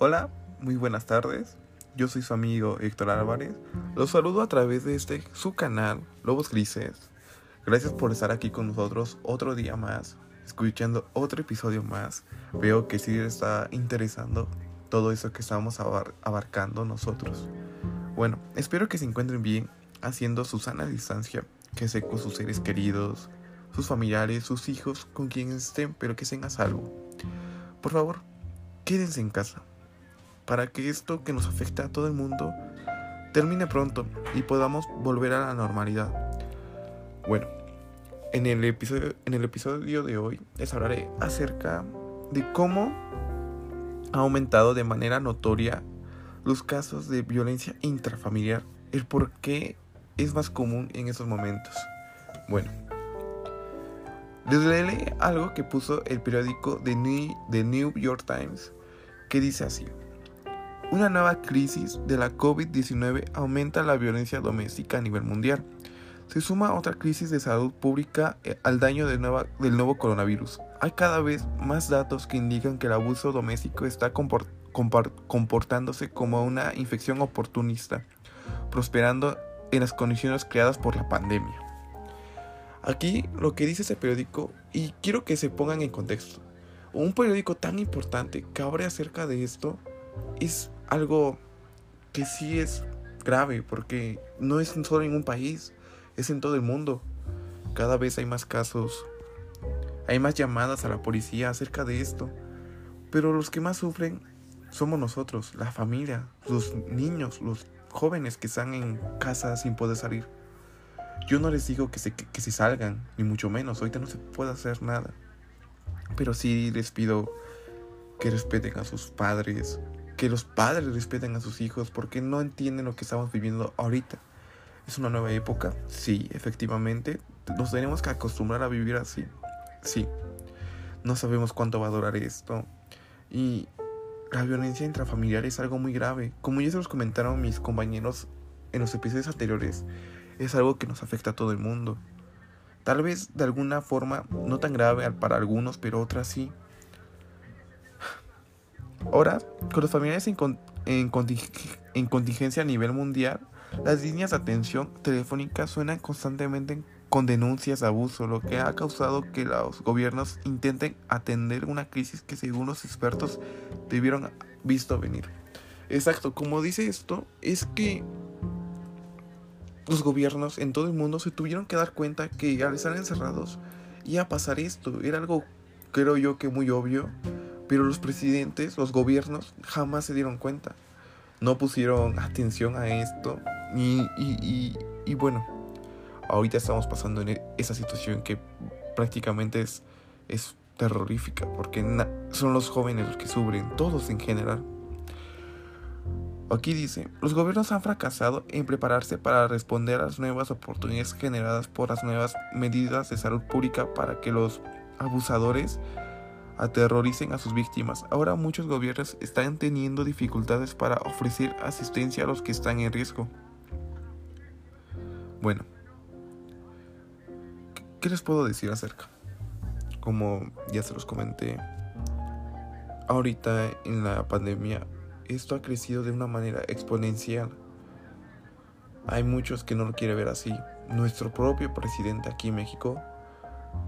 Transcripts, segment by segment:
Hola, muy buenas tardes. Yo soy su amigo Héctor Álvarez. Los saludo a través de este su canal Lobos Grises. Gracias por estar aquí con nosotros otro día más, escuchando otro episodio más. Veo que sí les está interesando todo eso que estamos abarcando nosotros. Bueno, espero que se encuentren bien haciendo su sana distancia, que se con sus seres queridos, sus familiares, sus hijos, con quien estén, pero que sean a salvo. Por favor, quédense en casa para que esto que nos afecta a todo el mundo termine pronto y podamos volver a la normalidad. Bueno, en el episodio, en el episodio de hoy les hablaré acerca de cómo ha aumentado de manera notoria los casos de violencia intrafamiliar, el por qué es más común en esos momentos. Bueno, les leeré algo que puso el periódico The New York Times, que dice así. Una nueva crisis de la COVID-19 aumenta la violencia doméstica a nivel mundial. Se suma otra crisis de salud pública eh, al daño del, nuevo coronavirus. Hay cada vez más datos que indican que el abuso doméstico está comportándose como una infección oportunista, prosperando en las condiciones creadas por la pandemia. Aquí lo que dice ese periódico, y quiero que se pongan en contexto, un periódico tan importante que abre acerca de esto es algo que sí es grave porque no es solo en un país, es en todo el mundo. Cada vez hay más casos, hay más llamadas a la policía acerca de esto, pero los que más sufren somos nosotros, la familia, los niños, los jóvenes que están en casa sin poder salir. Yo no les digo que se, que se salgan, ni mucho menos, ahorita no se puede hacer nada. Pero sí les pido que respeten a sus padres, que los padres respeten a sus hijos porque no entienden lo que estamos viviendo ahorita. Es una nueva época, sí, efectivamente. Nos tenemos que acostumbrar a vivir así, sí. No sabemos cuánto va a durar esto. Y la violencia intrafamiliar es algo muy grave. Como ya se los comentaron mis compañeros en los episodios anteriores, es algo que nos afecta a todo el mundo. Tal vez de alguna forma no tan grave para algunos, pero otras sí. Ahora, con los familiares en, contingencia a nivel mundial, las líneas de atención telefónica suenan constantemente con denuncias de abuso, lo que ha causado que los gobiernos intenten atender una crisis que según los expertos debieron visto venir. Exacto, como dice esto, es que los gobiernos en todo el mundo se tuvieron que dar cuenta que al estar encerrados iba a pasar esto. Era algo, creo yo, que muy obvio. Pero los presidentes, los gobiernos, jamás se dieron cuenta. No pusieron atención a esto. Y, bueno, ahorita estamos pasando en esa situación que prácticamente es, es terrorífica. Porque son los jóvenes los que sufren, todos en general. Aquí dice, los gobiernos han fracasado en prepararse para responder a las nuevas oportunidades generadas por las nuevas medidas de salud pública para que los abusadores aterroricen a sus víctimas. Ahora muchos gobiernos están teniendo dificultades para ofrecer asistencia a los que están en riesgo. Bueno, ¿qué les puedo decir acerca? Como ya se los comenté, ahorita en la pandemia esto ha crecido de una manera exponencial. Hay muchos que no lo quieren ver así. Nuestro propio presidente aquí en México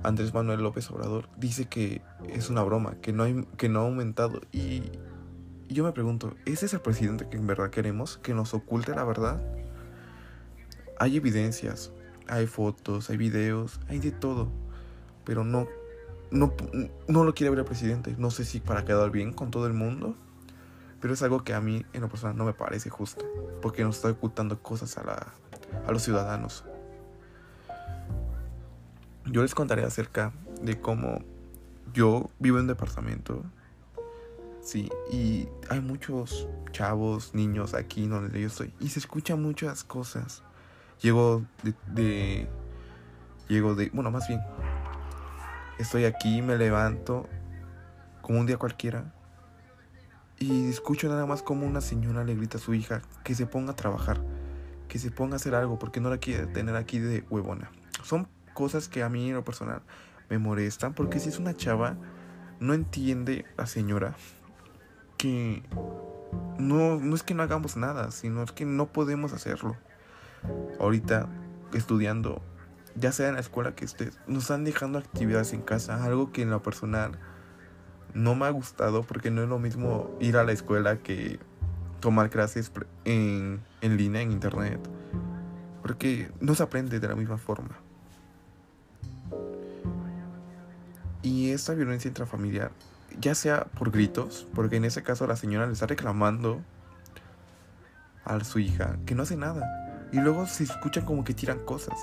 Andrés Manuel López Obrador dice que es una broma, que no, ha aumentado. Y, yo me pregunto, ¿ese es el presidente que en verdad queremos? ¿Que nos oculte la verdad? Hay evidencias, hay fotos, hay videos, hay de todo. Pero no, no, no lo quiere ver el presidente. No sé si para quedar bien con todo el mundo. Pero es algo que a mí en lo personal no me parece justo. Porque nos está ocultando cosas a, la, a los ciudadanos yo les contaré acerca de cómo yo vivo en un departamento. Sí, y hay muchos chavos, niños aquí donde yo estoy. Y se escuchan muchas cosas. Llego de, de. Llego de. Bueno, más bien. Estoy aquí, me levanto. Como un día cualquiera. Y escucho nada más como una señora le grita a su hija que se ponga a trabajar. Que se ponga a hacer algo porque no la quiere tener aquí de huevona. Son cosas que a mí en lo personal me molestan, porque si es una chava, no entiende la señora que no, no es que no hagamos nada, sino es que no podemos hacerlo. Ahorita estudiando, ya sea en la escuela que estés, nos están dejando actividades en casa, algo que en lo personal no me ha gustado porque no es lo mismo ir a la escuela que tomar clases en, en línea, en internet, porque no se aprende de la misma forma. Esta violencia intrafamiliar, ya sea por gritos, porque en ese caso la señora le está reclamando a su hija que no hace nada. Y luego se escuchan como que tiran cosas.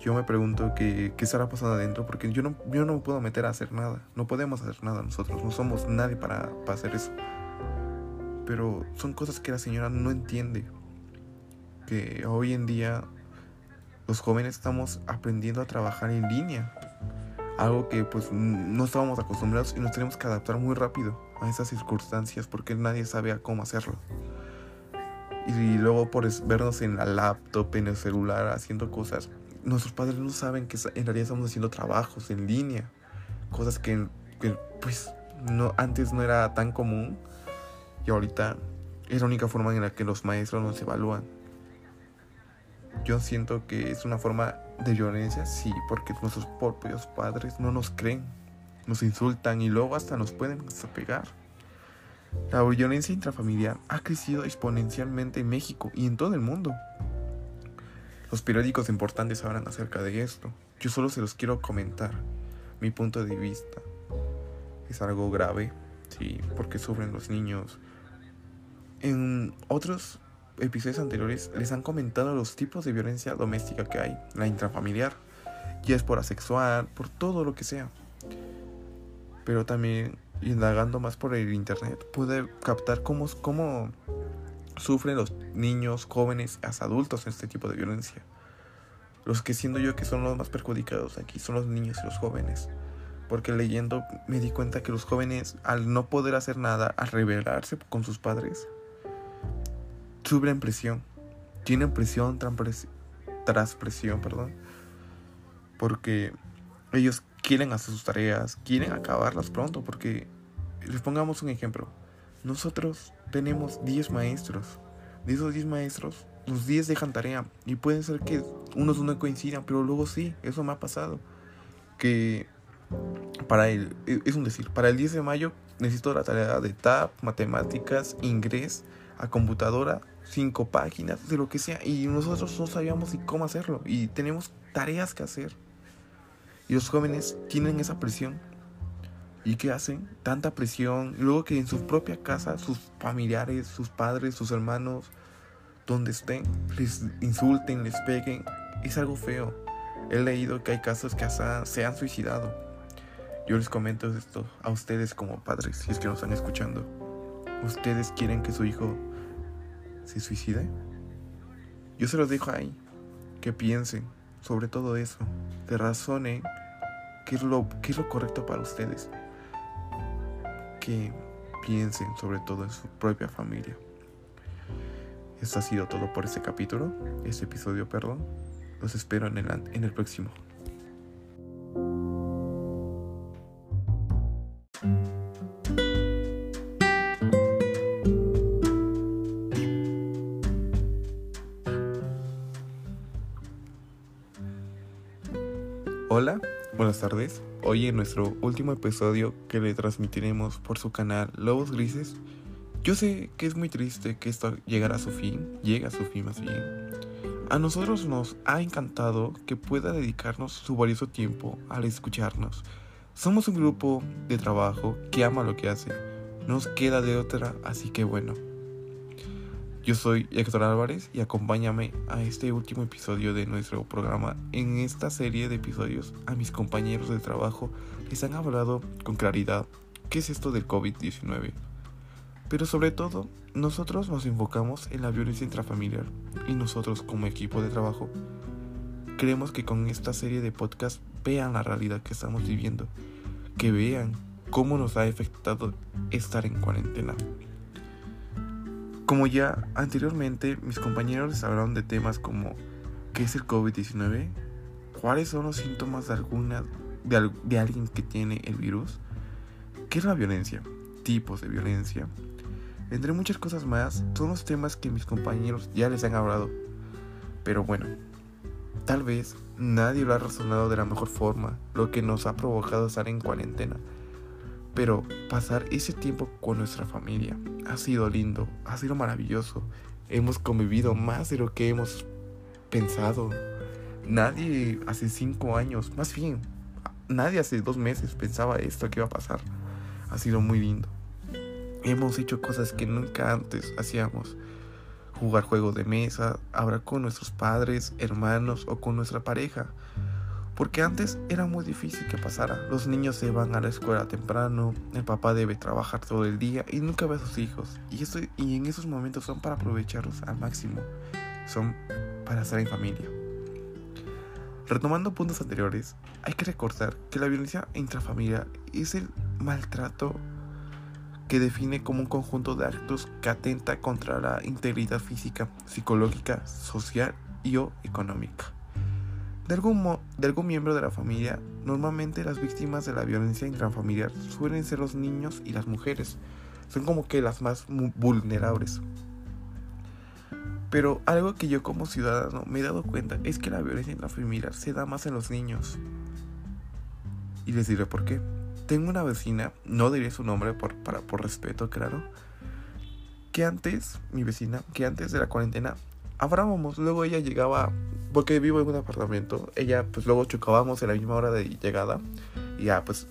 Yo me pregunto qué, qué estará pasando adentro porque yo no, yo no me puedo meter a hacer nada. No podemos hacer nada nosotros. No somos nadie para, para hacer eso. Pero son cosas que la señora no entiende. Que hoy en día los jóvenes estamos aprendiendo a trabajar en línea algo que pues no estábamos acostumbrados y nos tenemos que adaptar muy rápido a esas circunstancias porque nadie sabe cómo hacerlo. Y luego por vernos en la laptop, en el celular, haciendo cosas, nuestros padres no saben que en realidad estamos haciendo trabajos en línea, cosas que, que pues no, antes no era tan común y ahorita es la única forma en la que los maestros nos evalúan. Yo siento que es una forma de violencia, sí, porque nuestros propios padres no nos creen, nos insultan y luego hasta nos pueden pegar. La violencia intrafamiliar ha crecido exponencialmente en México y en todo el mundo. Los periódicos importantes hablan acerca de esto. Yo solo se los quiero comentar. Mi punto de vista. Es algo grave, sí, porque sufren los niños. En otros episodios anteriores les han comentado los tipos de violencia doméstica que hay, la intrafamiliar, ya es por asexual, por todo lo que sea. Pero también indagando más por el internet puede captar cómo, cómo sufren los niños, jóvenes, hasta adultos en este tipo de violencia. Los que siendo yo que son los más perjudicados aquí son los niños y los jóvenes. Porque leyendo me di cuenta que los jóvenes, al no poder hacer nada, al rebelarse con sus padres, sufren presión. Tienen presión tras presión, perdón. Porque ellos quieren hacer sus tareas, quieren acabarlas pronto. Porque les pongamos un ejemplo. Nosotros tenemos 10 maestros. De esos 10 maestros, los 10 dejan tarea. Y puede ser que unos no coincidan, pero luego sí, eso me ha pasado. Que para el, es un decir, para el 10 de mayo necesito la tarea de TAP, matemáticas, inglés, a computadora, cinco páginas, de lo que sea, y nosotros no sabíamos cómo hacerlo, y tenemos tareas que hacer. Y los jóvenes tienen esa presión. ¿Y qué hacen? Tanta presión. Luego que en su propia casa, sus familiares, sus padres, sus hermanos, donde estén, les insulten, les peguen. Es algo feo. He leído que hay casos que hasta se han suicidado. Yo les comento esto a ustedes como padres, si es que nos están escuchando. ¿Ustedes quieren que su hijo se suicide? Yo se los dejo ahí, que piensen sobre todo eso, que razonen qué es lo, qué es lo correcto para ustedes, que piensen sobre todo en su propia familia. Esto ha sido todo por este capítulo, este episodio, perdón. Los espero en el, en el próximo. Hola, buenas tardes. Hoy en nuestro último episodio que le transmitiremos por su canal Lobos Grises, yo sé que es muy triste que esto llegara a su fin, llega a su fin más bien. A nosotros nos ha encantado que pueda dedicarnos su valioso tiempo al escucharnos. Somos un grupo de trabajo que ama lo que hace. No nos queda de otra, así que bueno. Yo soy Héctor Álvarez y acompáñame a este último episodio de nuestro programa. En esta serie de episodios a mis compañeros de trabajo les han hablado con claridad qué es esto del COVID-19. Pero sobre todo, nosotros nos enfocamos en la violencia intrafamiliar y nosotros como equipo de trabajo creemos que con esta serie de podcasts vean la realidad que estamos viviendo, que vean cómo nos ha afectado estar en cuarentena. Como ya anteriormente mis compañeros hablaron de temas como ¿qué es el COVID-19? ¿Cuáles son los síntomas de alguna de, alguien que tiene el virus? ¿Qué es la violencia? Tipos de violencia. entre muchas cosas más, son los temas que mis compañeros ya les han hablado. Pero bueno, tal vez nadie lo ha razonado de la mejor forma, lo que nos ha provocado estar en cuarentena. Pero pasar ese tiempo con nuestra familia ha sido lindo, ha sido maravilloso. Hemos convivido más de lo que hemos pensado. Nadie hace cinco años, más bien, nadie hace dos meses pensaba esto que iba a pasar. Ha sido muy lindo. Hemos hecho cosas que nunca antes hacíamos. Jugar juegos de mesa, hablar con nuestros padres, hermanos o con nuestra pareja. Porque antes era muy difícil que pasara. Los niños se van a la escuela temprano, el papá debe trabajar todo el día y nunca ve a sus hijos. Y, esto, y en esos momentos son para aprovecharlos al máximo. Son para estar en familia. Retomando puntos anteriores, hay que recordar que la violencia intrafamiliar es el maltrato que define como un conjunto de actos que atenta contra la integridad física, psicológica, social y o económica. De algún, de algún miembro de la familia, normalmente las víctimas de la violencia intrafamiliar suelen ser los niños y las mujeres. Son como que las más vulnerables. Pero algo que yo como ciudadano me he dado cuenta es que la violencia intrafamiliar se da más en los niños. Y les diré por qué. Tengo una vecina, no diré su nombre por, para, por respeto, claro, que antes, mi vecina, que antes de la cuarentena, hablábamos, luego ella llegaba, porque vivo en un apartamento, ella pues luego chocábamos en la misma hora de llegada y ya pues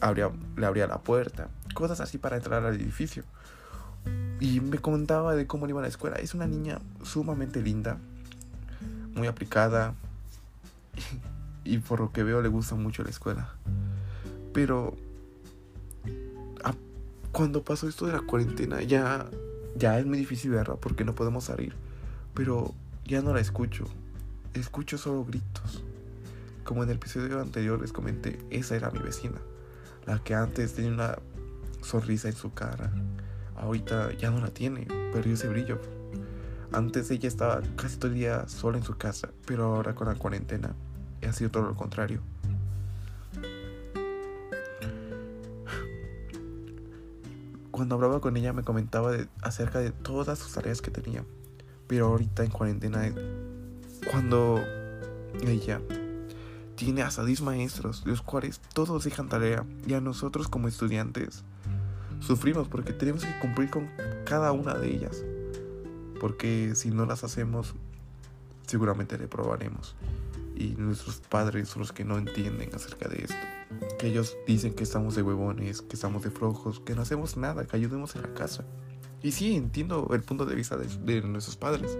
le abría la puerta, cosas así para entrar al edificio. Y me comentaba de cómo iba a la escuela. Es una niña sumamente linda, muy aplicada y por lo que veo le gusta mucho la escuela. Pero cuando pasó esto de la cuarentena ya ya es muy difícil verla porque no podemos salir. Pero ya no la escucho. Escucho solo gritos. Como en el episodio anterior les comenté, esa era mi vecina. La que antes tenía una sonrisa en su cara ahorita ya no la tiene, perdió ese brillo. Antes ella estaba casi todo el día sola en su casa, pero ahora con la cuarentena ha sido todo lo contrario. Cuando hablaba con ella me comentaba acerca de todas sus tareas que tenía, pero ahorita en cuarentena, cuando ella tiene hasta 10 maestros, los cuales todos dejan tarea, y a nosotros como estudiantes sufrimos porque tenemos que cumplir con cada una de ellas. Porque si no las hacemos, seguramente reprobaremos. Y nuestros padres son los que no entienden acerca de esto. Que ellos dicen que estamos de huevones, que estamos de flojos, que no hacemos nada, que ayudemos en la casa. Y sí, entiendo el punto de vista de, de nuestros padres.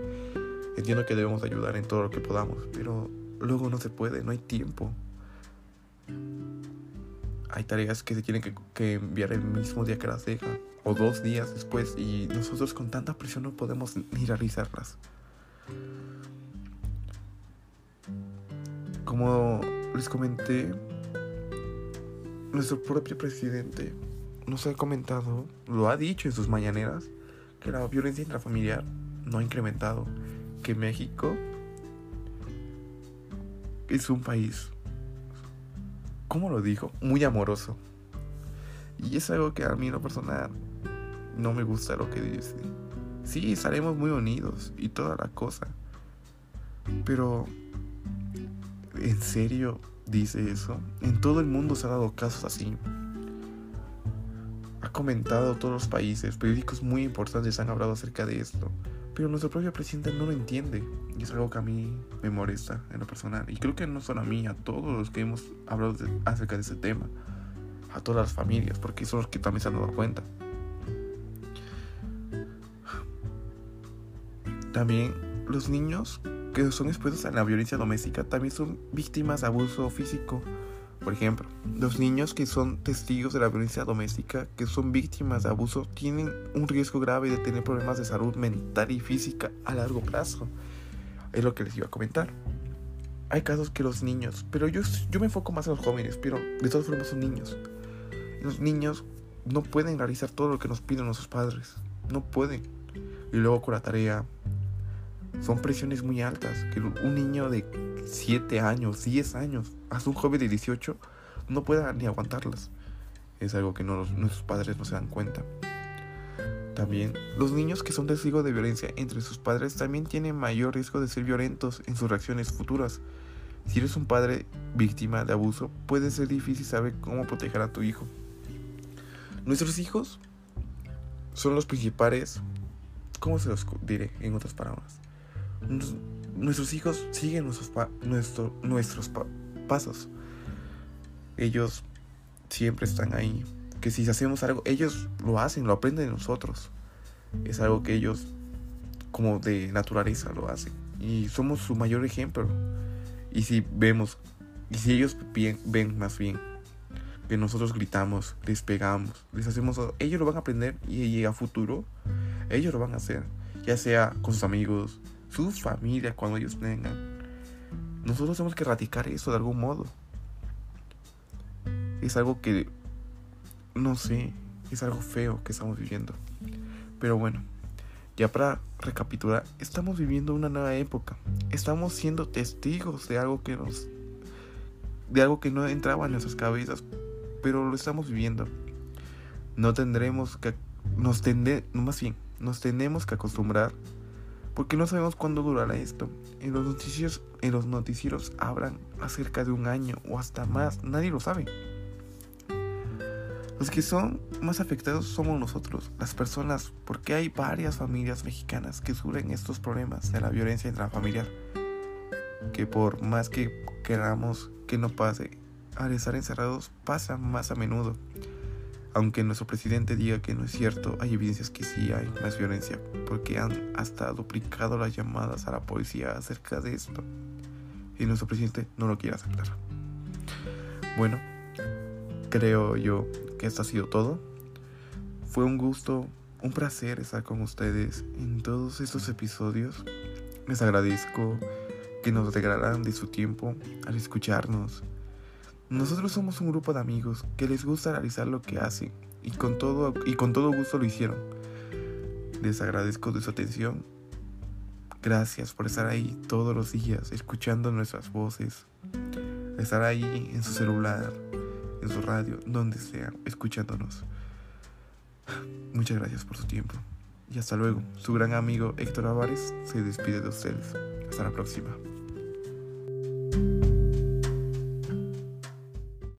Entiendo que debemos ayudar en todo lo que podamos, pero luego no se puede, no hay tiempo hay tareas que se tienen que, enviar el mismo día que las deja o dos días después y nosotros con tanta presión no podemos ni realizarlas. Como les comenté, nuestro propio presidente nos ha comentado, lo ha dicho en sus mañaneras, que la violencia intrafamiliar no ha incrementado, que México es un país ¿cómo lo dijo? Muy amoroso. Y es algo que a mí en lo personal no me gusta lo que dice. Sí, estaremos muy unidos y toda la cosa. Pero, ¿en serio dice eso? En todo el mundo se ha dado casos así. Ha comentado todos los países, periódicos muy importantes han hablado acerca de esto. Pero nuestro propio presidente no lo entiende. Y es algo que a mí me molesta en lo personal. Y creo que no solo a mí, a todos los que hemos hablado acerca de ese tema. A todas las familias, porque son los que también se han dado cuenta. También los niños que son expuestos a la violencia doméstica también son víctimas de abuso físico por ejemplo, los niños que son testigos de la violencia doméstica, que son víctimas de abuso, tienen un riesgo grave de tener problemas de salud mental y física a largo plazo. Es lo que les iba a comentar. Hay casos que los niños, pero yo, yo me enfoco más en los jóvenes, pero de todas formas son niños. Los niños no pueden realizar todo lo que nos piden nuestros padres. No pueden. Y luego con la tarea, son presiones muy altas. Que un niño de 7 años, 10 años, hasta un joven de 18 no pueda ni aguantarlas. Es algo que no, nuestros padres no se dan cuenta. También, los niños que son testigos de violencia entre sus padres también tienen mayor riesgo de ser violentos en sus reacciones futuras. Si eres un padre víctima de abuso, puede ser difícil saber cómo proteger a tu hijo. Nuestros hijos son los principales, ¿cómo se los diré en otras palabras? Nuestros hijos siguen nuestros, nuestros pasos. Ellos siempre están ahí. Que si hacemos algo, ellos lo hacen, lo aprenden de nosotros. Es algo que ellos, como de naturaleza, lo hacen. Y somos su mayor ejemplo. Y si vemos, y si ellos ven más bien que nosotros gritamos, les pegamos, les hacemos, ellos lo van a aprender y a futuro ellos lo van a hacer, ya sea con sus amigos, su familia cuando ellos tengan. Nosotros tenemos que erradicar eso de algún modo. Es algo que, no sé, es algo feo que estamos viviendo. Pero bueno, ya para recapitular, estamos viviendo una nueva época. Estamos siendo testigos de algo que nos de algo que no entraba en nuestras cabezas, pero lo estamos viviendo. No tendremos que nos tende, más bien, nos tenemos que acostumbrar porque no sabemos cuándo durará esto. En los noticieros, en los noticieros hablan acerca de un año o hasta más, nadie lo sabe. Los que son más afectados somos nosotros, las personas, porque hay varias familias mexicanas que sufren estos problemas de la violencia intrafamiliar, que por más que queramos que no pase, al estar encerrados pasa más a menudo. Aunque nuestro presidente diga que no es cierto, hay evidencias que sí hay más violencia, porque han hasta duplicado las llamadas a la policía acerca de esto. Y nuestro presidente no lo quiere aceptar. Bueno, creo yo que esto ha sido todo. Fue un gusto, un placer estar con ustedes en todos estos episodios. Les agradezco que nos regalarán de su tiempo al escucharnos nosotros somos un grupo de amigos que les gusta realizar lo que hacen y con todo, y con todo gusto lo hicieron. Les agradezco de su atención. Gracias por estar ahí todos los días escuchando nuestras voces. Estar ahí en su celular, en su radio, donde sea, escuchándonos. Muchas gracias por su tiempo. Y hasta luego. Su gran amigo Héctor Álvarez se despide de ustedes. Hasta la próxima.